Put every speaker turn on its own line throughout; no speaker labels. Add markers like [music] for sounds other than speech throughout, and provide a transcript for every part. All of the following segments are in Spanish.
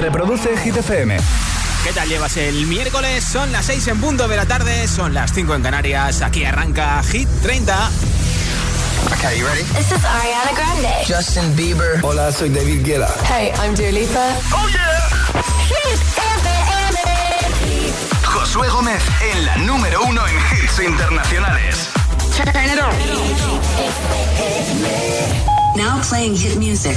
Reproduce Hit FM.
¿Qué tal llevas el miércoles? Son las 6 en punto de la tarde, son las 5 en Canarias. Aquí arranca Hit 30.
Okay, you ready?
This is Ariana Grande.
Justin Bieber.
Hola, soy David Guetta.
Hey, I'm Dua Lipa.
Oh yeah.
Hit
FM. Josué Gómez en la número uno en hits internacionales.
Turn it on. Now playing hit music.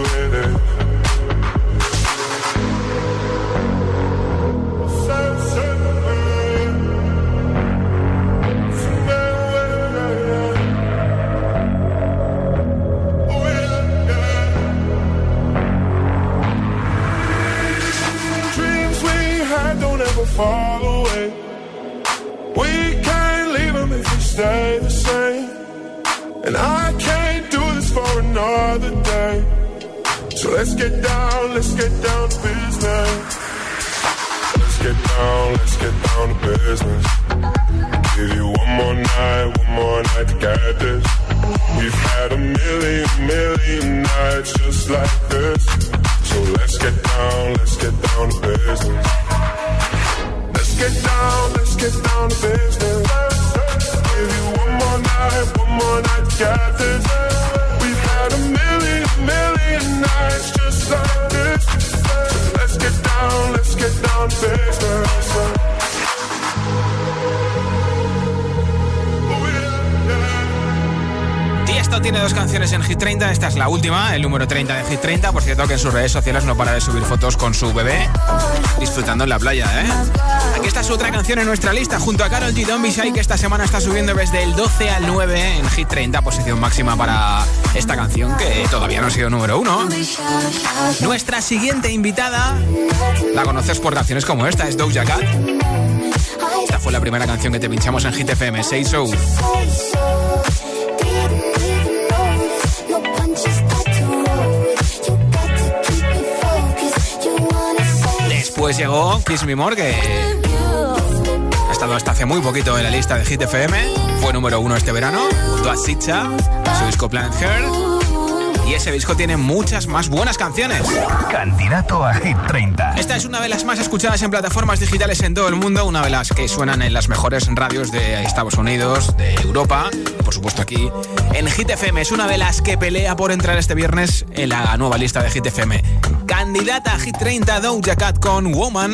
en sus redes sociales no para de subir fotos con su bebé disfrutando en la playa, ¿eh? Aquí está su otra canción en nuestra lista, junto a Carol G. Don't Be que esta semana está subiendo desde el 12 al 9 en Hit 30, posición máxima para esta canción que todavía no ha sido número uno. Nuestra siguiente invitada, la conoces por canciones como esta, es Doja Cat. Esta fue la primera canción que te pinchamos en Hit FM, Say So. Pues llegó Kiss Me More, que ha estado hasta hace muy poquito en la lista de Hit FM. Fue número uno este verano, junto a Sitcha, su disco Planet Heart. Y ese disco tiene muchas más buenas canciones.
Candidato a Hit 30.
Esta es una de las más escuchadas en plataformas digitales en todo el mundo, una de las que suenan en las mejores radios de Estados Unidos, de Europa, por supuesto aquí en Hit FM. Es una de las que pelea por entrar este viernes en la nueva lista de Hit FM candidata a Hit 30 Doja Cat con Woman.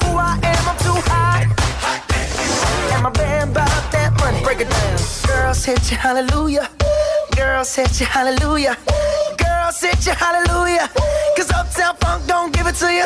it down. Girls hit you, hallelujah. Girls hit you, hallelujah. Girls hit you, hallelujah. Cause Uptown Funk don't give it to you.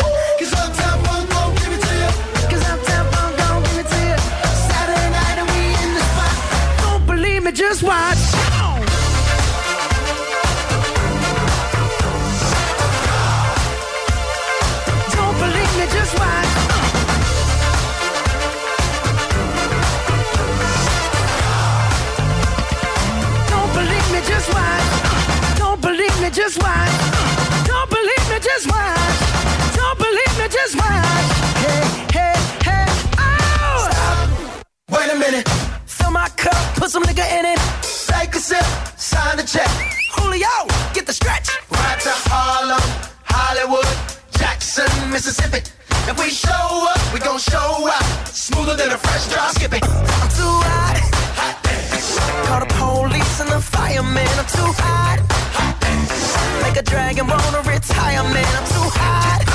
Wait a minute. Fill my cup, put some nigga in it. Take a sip, sign the check. Julio, get the stretch. Right to Harlem, Hollywood, Jackson, Mississippi. If we show up, we gon' show out. Smoother than a fresh drop skipping. I'm too hot. hot Call the police and the fireman. I'm too hot. hot Make a dragon wanna retire, man. I'm too hot.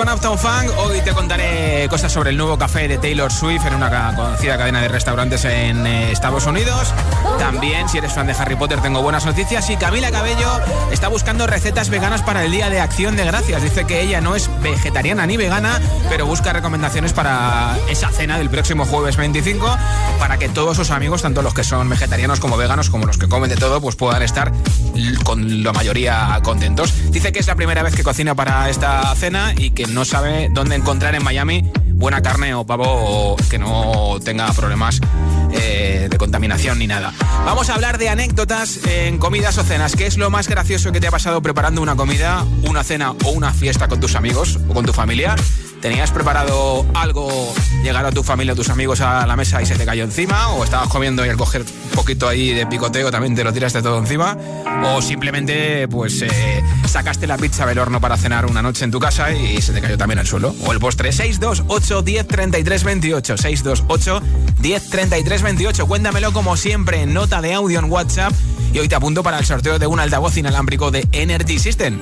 Con Uptown Funk. Hoy te contaré cosas sobre el nuevo café de Taylor Swift en una conocida cadena de restaurantes en eh, Estados Unidos. También, si eres fan de Harry Potter, tengo buenas noticias. Y Camila Cabello está buscando recetas veganas para el Día de Acción de Gracias. Dice que ella no es vegetariana ni vegana, pero busca recomendaciones para esa cena del próximo jueves 25 para que todos sus amigos, tanto los que son vegetarianos como veganos, como los que comen de todo, pues puedan estar con la mayoría contentos. Dice que es la primera vez que cocina para esta cena y que no sabe dónde encontrar en Miami buena carne o pavo que no tenga problemas eh, de contaminación ni nada. Vamos a hablar de anécdotas en comidas o cenas. ¿Qué es lo más gracioso que te ha pasado preparando una comida, una cena o una fiesta con tus amigos o con tu familia? ¿Tenías preparado algo, llegar a tu familia o tus amigos a la mesa y se te cayó encima? ¿O estabas comiendo y al coger un poquito ahí de picoteo también te lo tiraste todo encima? ¿O simplemente pues eh, sacaste la pizza del horno para cenar una noche en tu casa y se te cayó también al suelo? ¿O el postre? 628 10 33 28 628 10 33 28 Cuéntamelo como siempre en nota de audio en WhatsApp y hoy te apunto para el sorteo de un altavoz inalámbrico de Energy System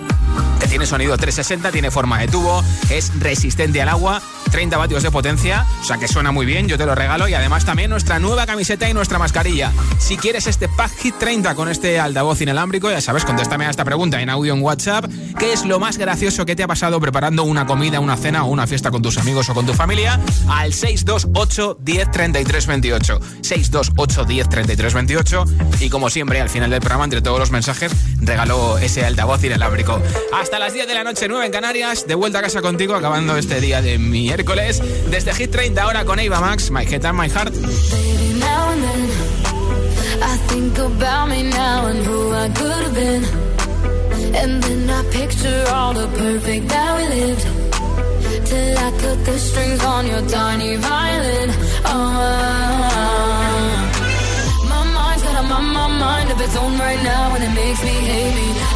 que tiene sonido 360, tiene forma de tubo, es resistente al agua, 30 vatios de potencia, o sea que suena muy bien, yo te lo regalo y además también nuestra nueva camiseta y nuestra mascarilla. Si quieres este Pack Hit 30 con este altavoz inalámbrico, ya sabes, contéstame a esta pregunta en audio en WhatsApp, ¿qué es lo más gracioso que te ha pasado preparando una comida, una cena o una fiesta con tus amigos o con tu familia? Al 628 10 33 28. 628 10 33 28 y como siempre al final del programa entre todos los mensajes regalo ese altavoz inalámbrico. Hasta las 10 de la noche, 9 en Canarias. De vuelta a casa contigo, acabando este día de miércoles. Desde Hit 30 ahora con Eva Max, My My Heart.
The.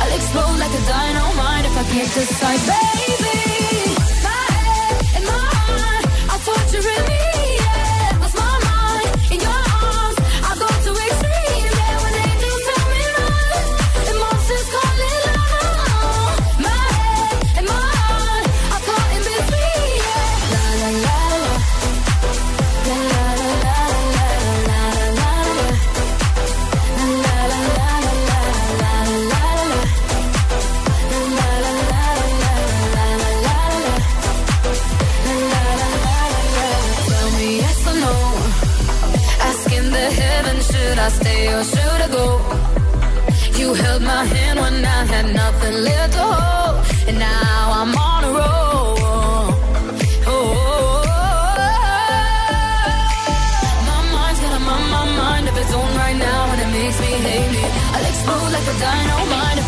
I'll explode like a dynamite if I can't baby. To really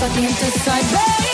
dynamite if I can't decide, baby.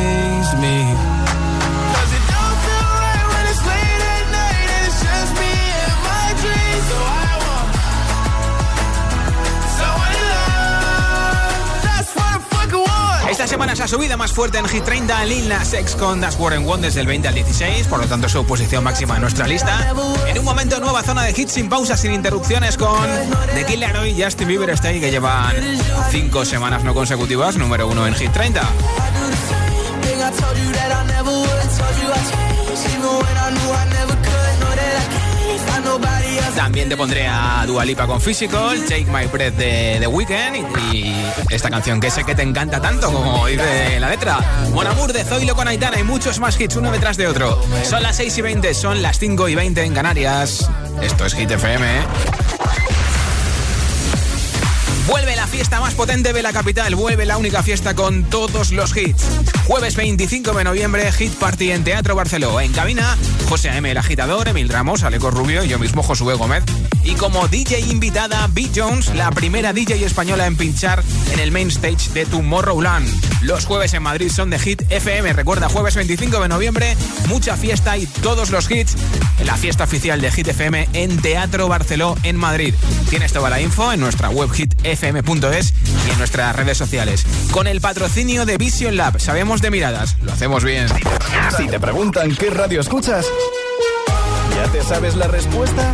want.
Esta semana se ha subido más fuerte en Hit 30 Lil Nas X con Das Warren One desde el 20 al 16, por lo tanto su posición máxima en nuestra lista. En un momento nueva zona de hits sin pausa, sin interrupciones con The Killer y Justin Bieber Stay que llevan cinco semanas no consecutivas, número uno en Hit 30.
Thing I told you that I never would. Told you I changed, even when I knew I never
También te pondré a Dualipa con Physical, Take My Breath de The Weeknd y, esta canción que sé que te encanta tanto como dice la letra. Mon Amour de Zoilo con Aitana y muchos más hits uno detrás de otro. Son las 6 y 20, son las 5 y 20 en Canarias. Esto es Hit FM. ¿eh? Fiesta más potente de la capital, vuelve la única fiesta con todos los hits. Jueves 25 de noviembre, Hit Party en Teatro Barceló. En cabina, José A.M. el agitador, Emil Ramos, Aleco Rubio y yo mismo, Josué Gómez. Y como DJ invitada, B. Jones, la primera DJ española en pinchar en el main stage de Tomorrowland. Los jueves en Madrid son de Hit FM. Recuerda, jueves 25 de noviembre, mucha fiesta y todos los hits en la fiesta oficial de Hit FM en Teatro Barceló en Madrid. Tienes toda la info en nuestra web Hit fm.es y en nuestras redes sociales. Con el patrocinio de Vision Lab, sabemos de miradas, lo hacemos bien.
Si te preguntan qué radio escuchas, ¿ya te sabes la respuesta?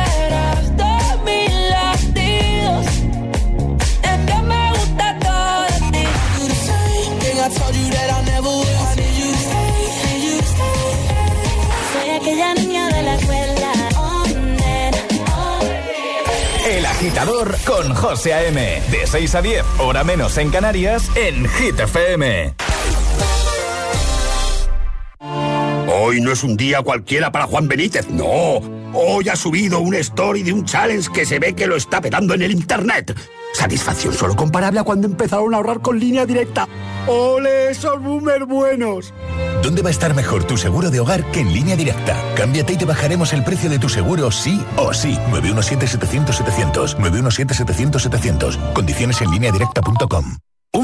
Con José A.M. De 6 a 10, hora menos en Canarias, en Hit FM.
Hoy no es un día cualquiera para Juan Benítez, no. Hoy ha subido un story de un challenge que se ve que lo está petando en el internet. Satisfacción solo comparable a cuando empezaron a ahorrar con línea directa. ¡Ole, esos boomers buenos!
¿Dónde va a estar mejor tu seguro de hogar que en línea directa? Cámbiate y te bajaremos el precio de tu seguro sí o sí. 917-700-700. 917-700-700. Condiciones en línea directa.com.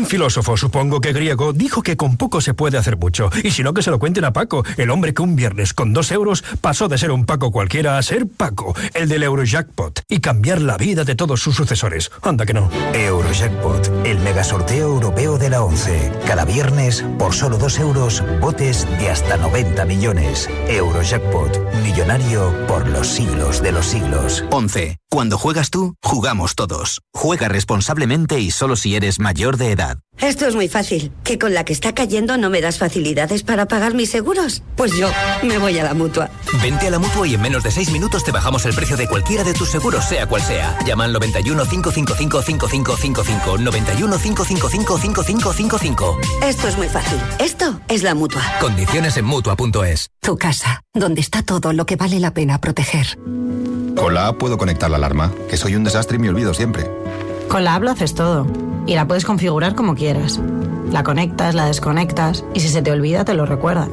Filósofo, supongo que griego, dijo que con poco se puede hacer mucho. Y si no, que se lo cuenten a Paco, el hombre que un viernes con dos euros pasó de ser un Paco cualquiera a ser Paco, el del Eurojackpot, y cambiar la vida de todos sus sucesores. Anda que no.
Eurojackpot, el mega sorteo europeo de la 11. Cada viernes, por solo dos euros, botes de hasta 90 millones. Eurojackpot, millonario por los siglos de los siglos.
11. Cuando juegas tú, jugamos todos. Juega responsablemente y solo si eres mayor de edad.
Esto es muy fácil. ¿Que con la que está cayendo no me das facilidades para pagar mis seguros? Pues yo me voy a la mutua.
Vente a la mutua y en menos de seis minutos te bajamos el precio de cualquiera de tus seguros, sea cual sea. Llama al 91 555 5555. 91 555 5555.
Esto es muy fácil. Esto es la mutua.
Condiciones en mutua.es.
Tu casa, donde está todo lo que vale la pena proteger.
Con la app puedo conectar la alarma, que soy un desastre y me olvido siempre.
Con la app lo haces todo y la puedes configurar como quieras. La conectas, la desconectas y si se te olvida te lo recuerda.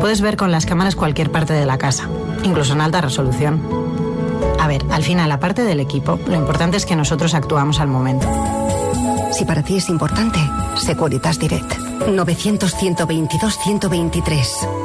Puedes ver con las cámaras cualquier parte de la casa, incluso en alta resolución. A ver, al final, aparte del equipo, lo importante es que nosotros actuamos al momento.
Si para ti es importante, Securitas Direct. 900-122-123.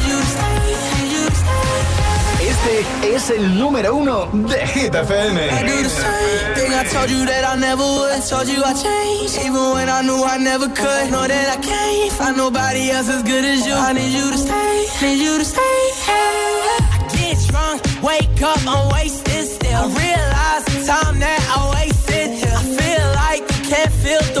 Este es el número uno de Hit.
I thing I told you that I never would. Told you I changed, even when I knew I never could. Know that I can't find nobody else as good as you. I need you to stay. I. I realize the that I wasted. I feel like you can't feel the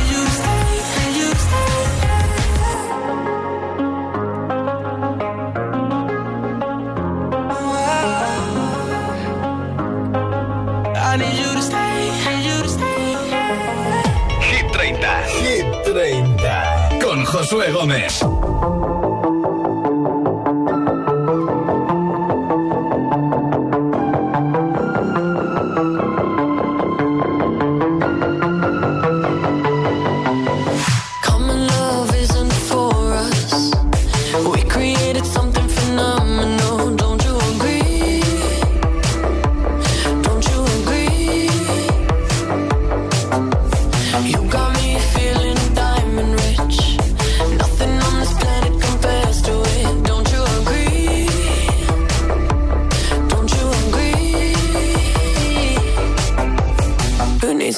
30. Con Josué Gómez.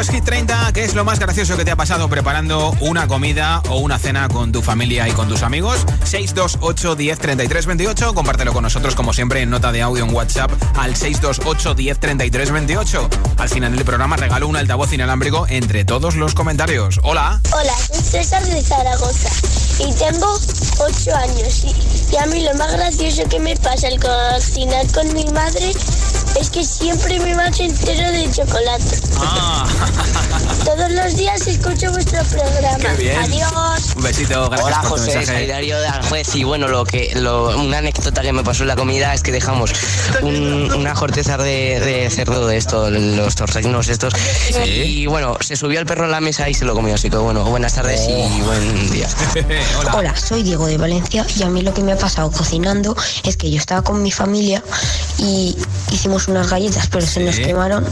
Esto es Hit 30. ¿Qué es lo más gracioso que te ha pasado preparando una comida o una cena con tu familia y con tus amigos? 628 10 33 28. Compártelo con nosotros, como siempre, en nota de audio en WhatsApp al 628 10 33 28. Al final del programa regalo un altavoz inalámbrico entre todos los comentarios. Hola.
Hola, soy César de Zaragoza y tengo 8 años. Y, y a mí lo más gracioso que me pasa al cocinar con mi madre es que siempre me mancho entero de chocolate.
Ah. [laughs]
Todos los días escucho vuestro programa.
Qué bien.
Adiós.
Un besito, gracias
Hola
por tu
José,
mensaje.
soy Darío de Aranjuez y bueno, lo que, lo- una anécdota que me pasó en la comida es que dejamos un- una corteza de, de cerdo de esto, los torreznos estos, y bueno, se subió el perro a la mesa y se lo comió, así que bueno, buenas tardes y buen día. [laughs]
Hola. soy Diego de Valencia y a mí lo que me ha pasado cocinando es que yo estaba con mi familia y hicimos unas galletas, pero se nos quemaron,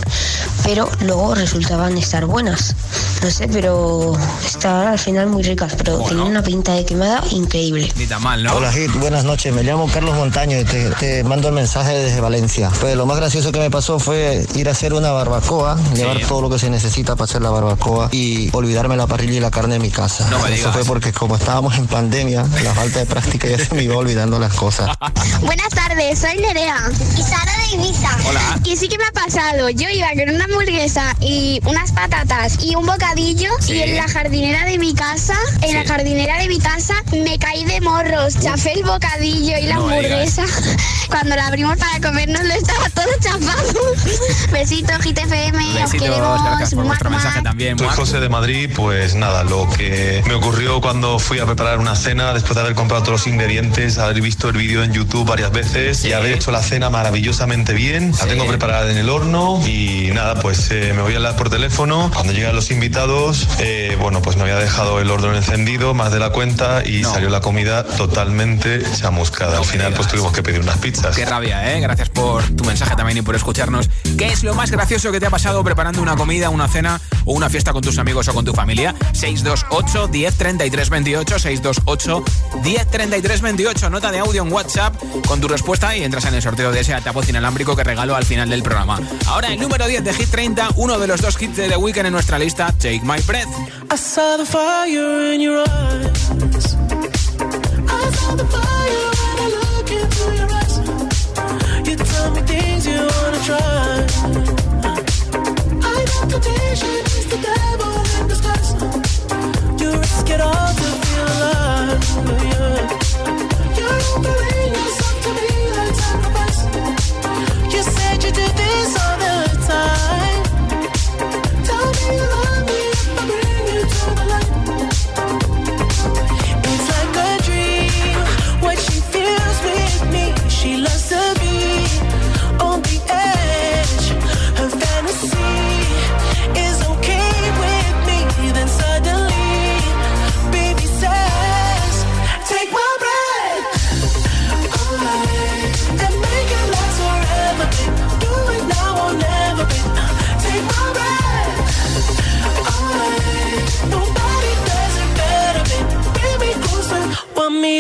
pero luego resultaban estar buenas. No sé, pero estaban al final muy ricas, pero tenían una pinta de quemada increíble.
Ni tan mal, ¿no?
Hola Hit, buenas noches. Me llamo Carlos Montaño y te, te mando el mensaje desde Valencia. Pues lo más gracioso que me pasó fue ir a hacer una barbacoa, llevar todo lo que se necesita para hacer la barbacoa y olvidarme la parrilla y la carne en mi casa.
No me
Eso
digas.
fue porque como estábamos en pandemia, la falta de práctica ya se me iba olvidando las cosas. [laughs]
Buenas tardes, soy Nerea y Sara de Ibiza.
Hola.
Y sí que me ha pasado. Yo iba con una hamburguesa y unas patatas y un bocadillo
Sí.
y en la jardinera de mi casa, en la jardinera de mi casa, me caí de morros, chafé el bocadillo y la
No
hamburguesa. [laughs] Cuando la abrimos para comernos lo estaba todo chafado. [laughs] Besito, GTFM. os
Besitos,
queremos.
gracias por vuestro mensaje también.
Soy. José de Madrid, pues nada, lo que me ocurrió cuando fui a preparar una cena, después de haber comprado todos los ingredientes, haber visto el vídeo en YouTube varias veces y haber hecho la cena maravillosamente bien, la tengo preparada en el horno y nada, pues eh, me voy a hablar por teléfono. Cuando llegan los invitados, eh, bueno, pues me había dejado el horno encendido más de la cuenta y salió la comida totalmente chamuscada. Al final, pues tuvimos que pedir unas pizzas.
Qué rabia, ¿eh? Gracias por tu mensaje también y por escucharnos. ¿Qué es lo más gracioso que te ha pasado preparando una comida, una cena o una fiesta con tus amigos o con tu familia? 628 10 33 28 628 10 33 28 Nota de audio en WhatsApp con tu respuesta y entras en el sorteo de ese altavoz inalámbrico que regalo al final del programa. Ahora el número 10 de Hit 30, uno de los dos hits de The Weeknd en nuestra lista, Take My Breath.
I saw the fire in look into your eyes. You tell me things you wanna try. Temptation is the devil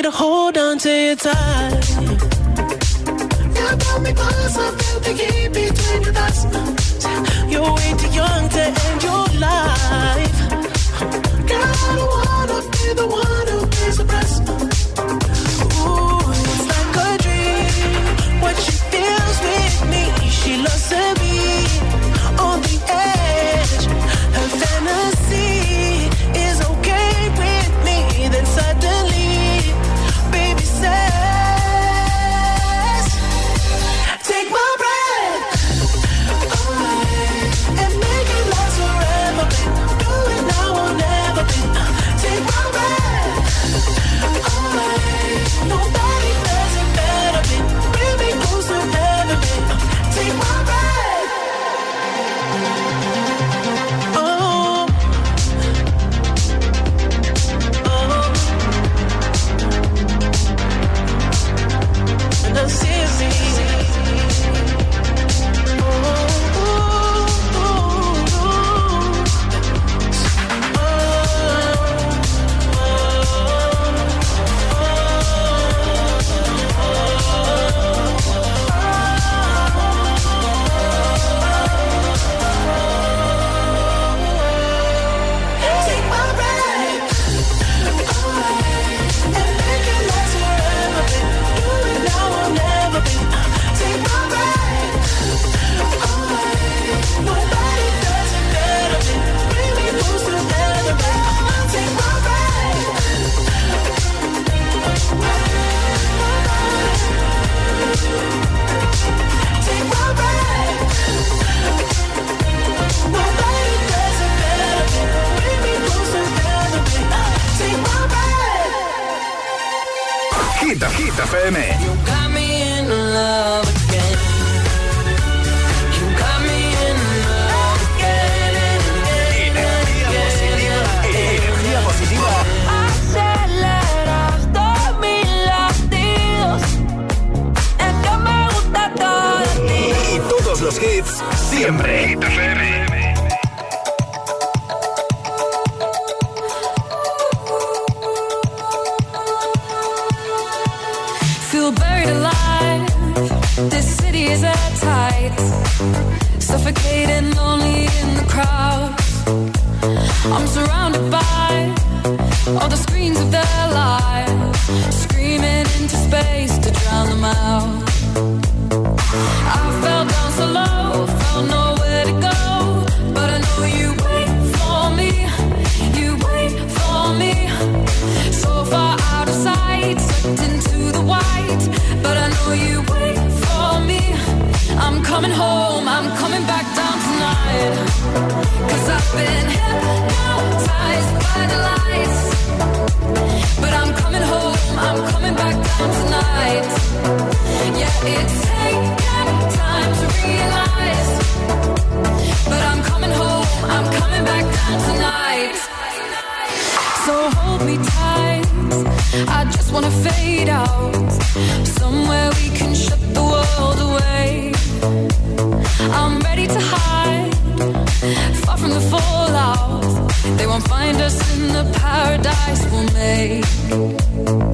to hold on to you tight. You got me closer, feel the heat between your thighs. You're way too young to end your life. Girl, I don't wanna be the one who pays the price. Ooh, it's like a dream. What she feels with me, she loves to FM. mistake.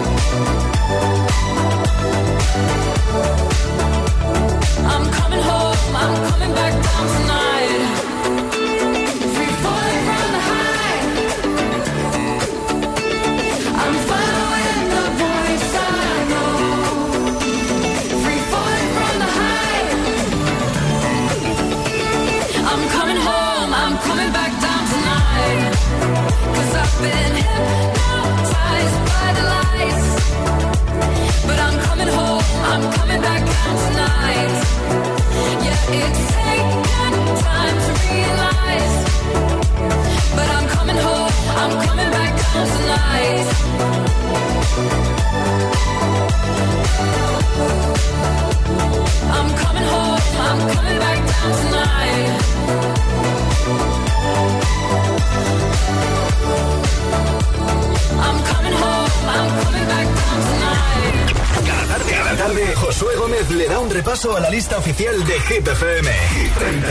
A la lista oficial de Hit FM. Hit 30.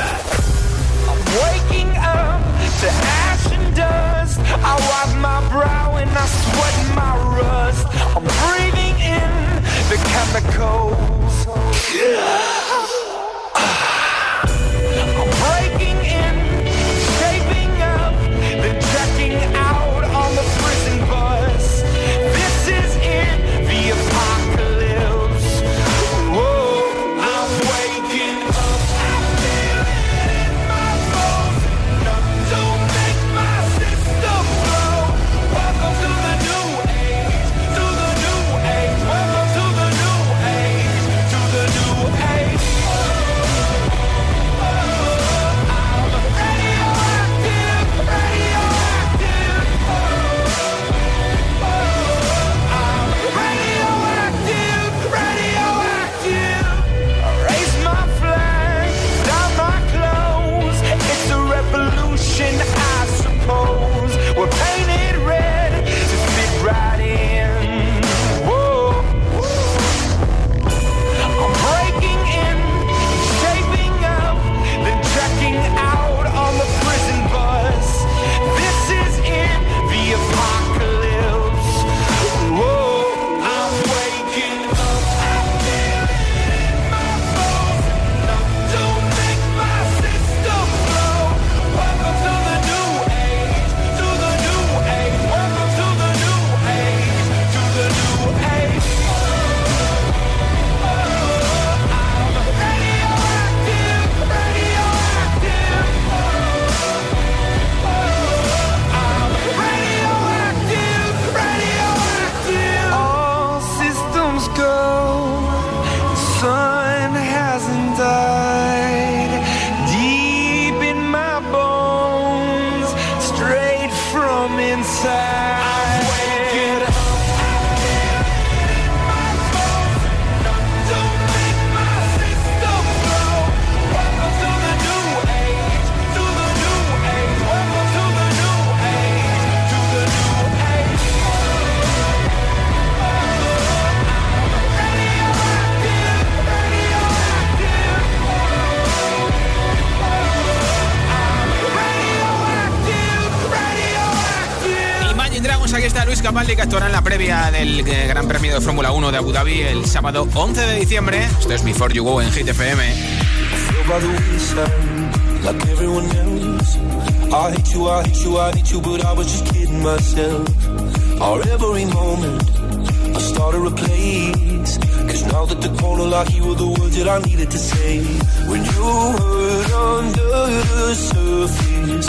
I'm waking up to ash and dust. I wipe my brow and I sweat my rust. I'm breathing in the chemicals. I'm
del eh, Gran Premio de Fórmula 1 de Abu Dhabi el sábado 11 de diciembre. Esto es Before You Go en Hit FM.
Cause now that the corner I hear the words that I needed to say. When you hurt under the surface,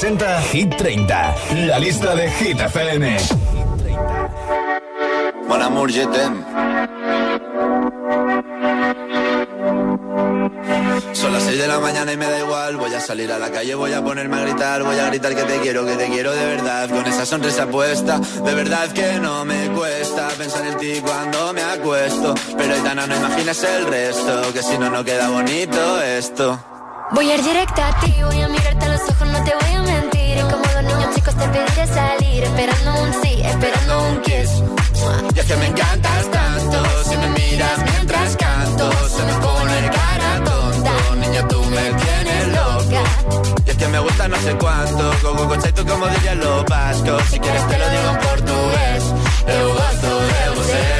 Hit 30, la lista de Hit FM.
Mon amour, je Son las 6 de la mañana y me da igual. Voy a salir a la calle, voy a ponerme a gritar. Voy a gritar que te quiero, que te quiero de verdad. Con esa sonrisa puesta, de verdad que no me cuesta pensar en ti cuando me acuesto. Pero Aitana, no imaginas el resto, que si no, no queda bonito esto.
Voy a ir directa a ti, voy a mirarte a los ojos, no te voy a mentir. Y como dos niños chicos te pediré salir, esperando un sí, esperando un kiss.
Y es que me encantas tanto, si me miras mientras canto, se me pone cara tonta. Niña, tú me tienes loca. Y es que me gusta no sé cuánto, como tú como dirían los vascos. Si quieres te lo digo en portugués, eu gosto de
você.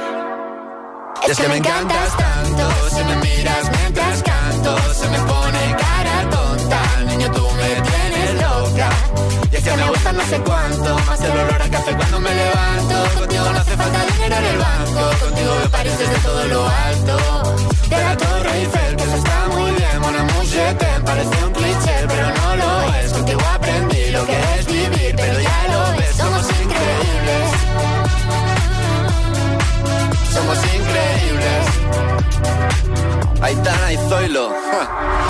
Es, que, me encantas tanto, si me miras mientras canto, se me pone cara tonta, niño tú me tienes loca. Y es que me gusta no sé cuánto, más el olor a café cuando me levanto.
Zoilo.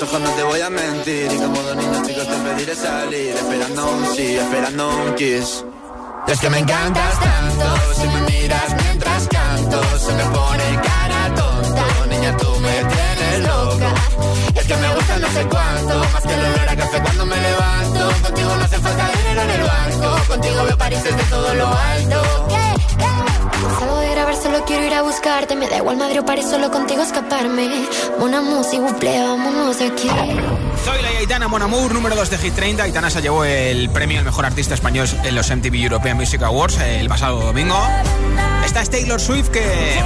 Los ojos, no te voy a mentir. Y como dos niños chicos te pediré salir, esperando un sí, esperando un kiss. Es que me encantas tanto, si me miras mientras canto, se me pone cara tonta. Niña, tú me tienes loca. Es que me gusta no sé cuánto, más que el olor a café cuando me levanto. Contigo no hace falta dinero en el banco, contigo veo París desde todo lo alto.
De grabar, solo quiero ir a buscarte. Me da igual Madrid o París, solo contigo escaparme. Una música, buple, vámonos aquí.
Zoila y Aitana Mon Amour, número 2 de Hit 30. Aitana se llevó el premio al mejor artista español en los MTV European Music Awards el pasado domingo. Esta es Taylor Swift que...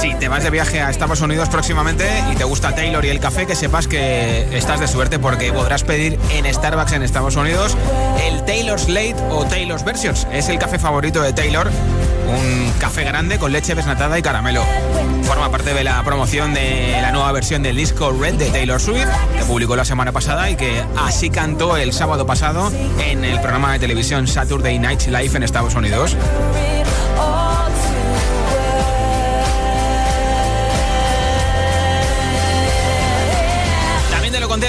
Si te vas de viaje a Estados Unidos próximamente y te gusta Taylor y el café, que sepas que estás de suerte porque podrás pedir en Starbucks en Estados Unidos el Taylor's Late o Taylor's Versions. Es el café favorito de Taylor, un café grande con leche desnatada y caramelo. Forma parte de la promoción de la nueva versión del disco Red de Taylor Swift, que publicó la semana pasada y que así cantó el sábado pasado en el programa de televisión Saturday Night Live en Estados Unidos.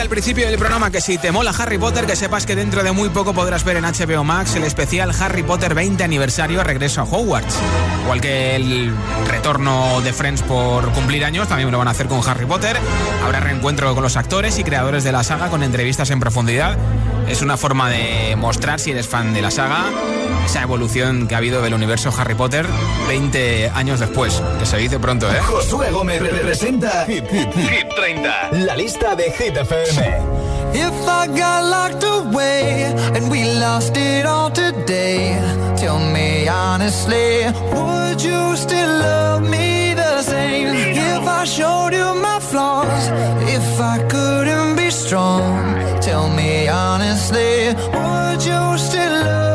Al principio del programa que si te mola Harry Potter, que sepas que dentro de muy poco podrás ver en HBO Max el especial Harry Potter 20 aniversario regreso a Hogwarts. Igual que el retorno de Friends por cumplir años, también lo van a hacer con Harry Potter. Habrá reencuentro con los actores y creadores de la saga con entrevistas en profundidad. Es una forma de mostrar, si eres fan de la saga, esa evolución que ha habido del universo Harry Potter 20 años después, que se dice pronto, ¿eh?
Josué Gómez representa Hit, Hit, Hit 30, la lista de Hit FM.
If I got locked away and we lost it all today, tell me honestly, would you still love me the same? If I showed you my flaws, if I couldn't be strong, tell me honestly, would you still love me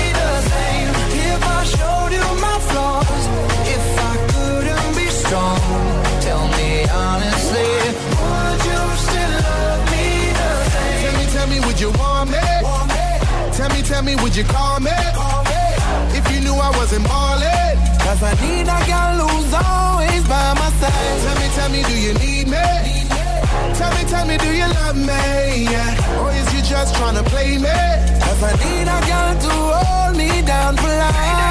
honestly, would you still love me the same?
Tell me, tell me, would you want me? Tell me, tell me, would you call me? If you knew I wasn't ballin'.
Cause I need a girl who's always by my side.
Tell me, tell me, do you need me? Tell me, tell me, do you love me? Yeah. Or is you just tryna play me?
Cause I need a girl to hold me down for life.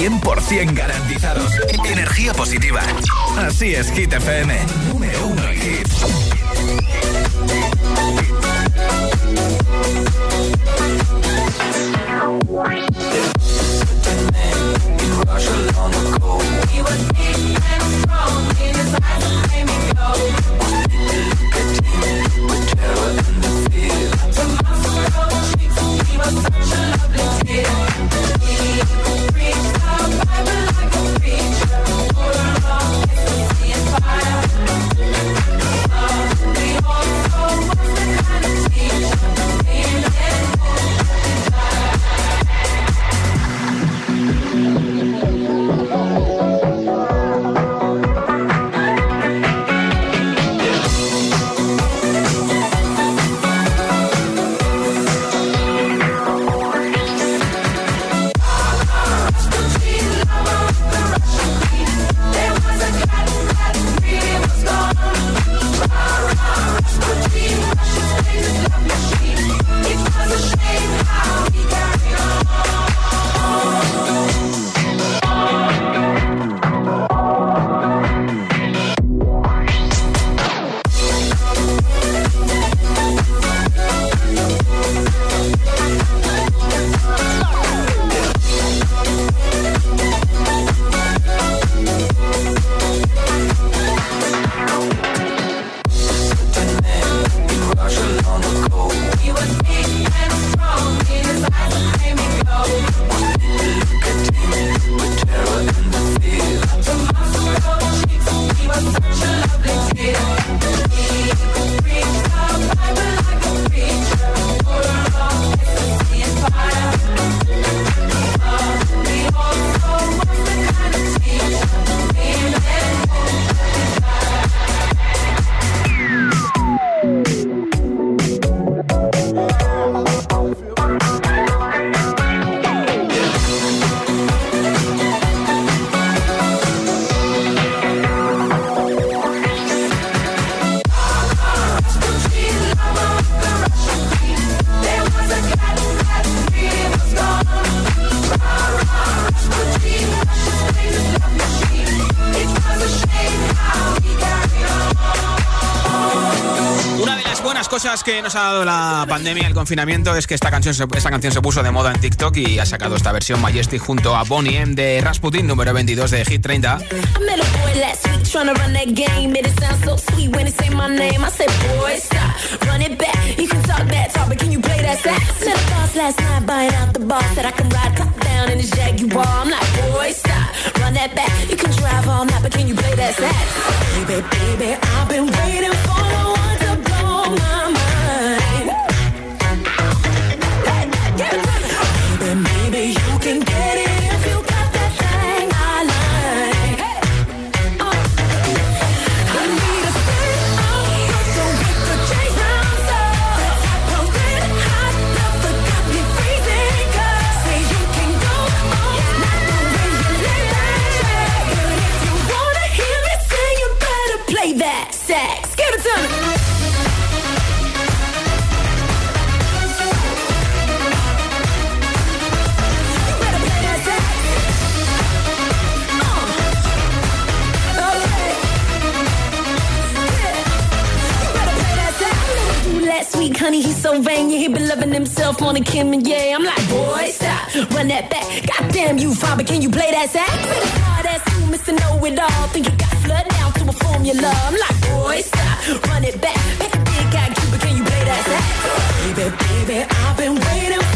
100% garantizados. Energía positiva. Así es, Hit FM.
Que nos ha dado la pandemia, el confinamiento, es que esta canción, se, esta canción se puso de moda en TikTok y ha sacado esta versión Majestic junto a Bonnie M de Rasputin, número 22 de Hit 30.
Honey, he's so vain. Yeah, he been loving himself on a Kim and yeah. I'm like, boy, stop, run that back. Goddamn you, but can you play that sax? Hard ass you, Mr. Know It All. Think you got flood down to a formula. I'm like, boy, stop, run it back. Make a big guy, Cuba, can you play that sax? Baby, baby, I've been waiting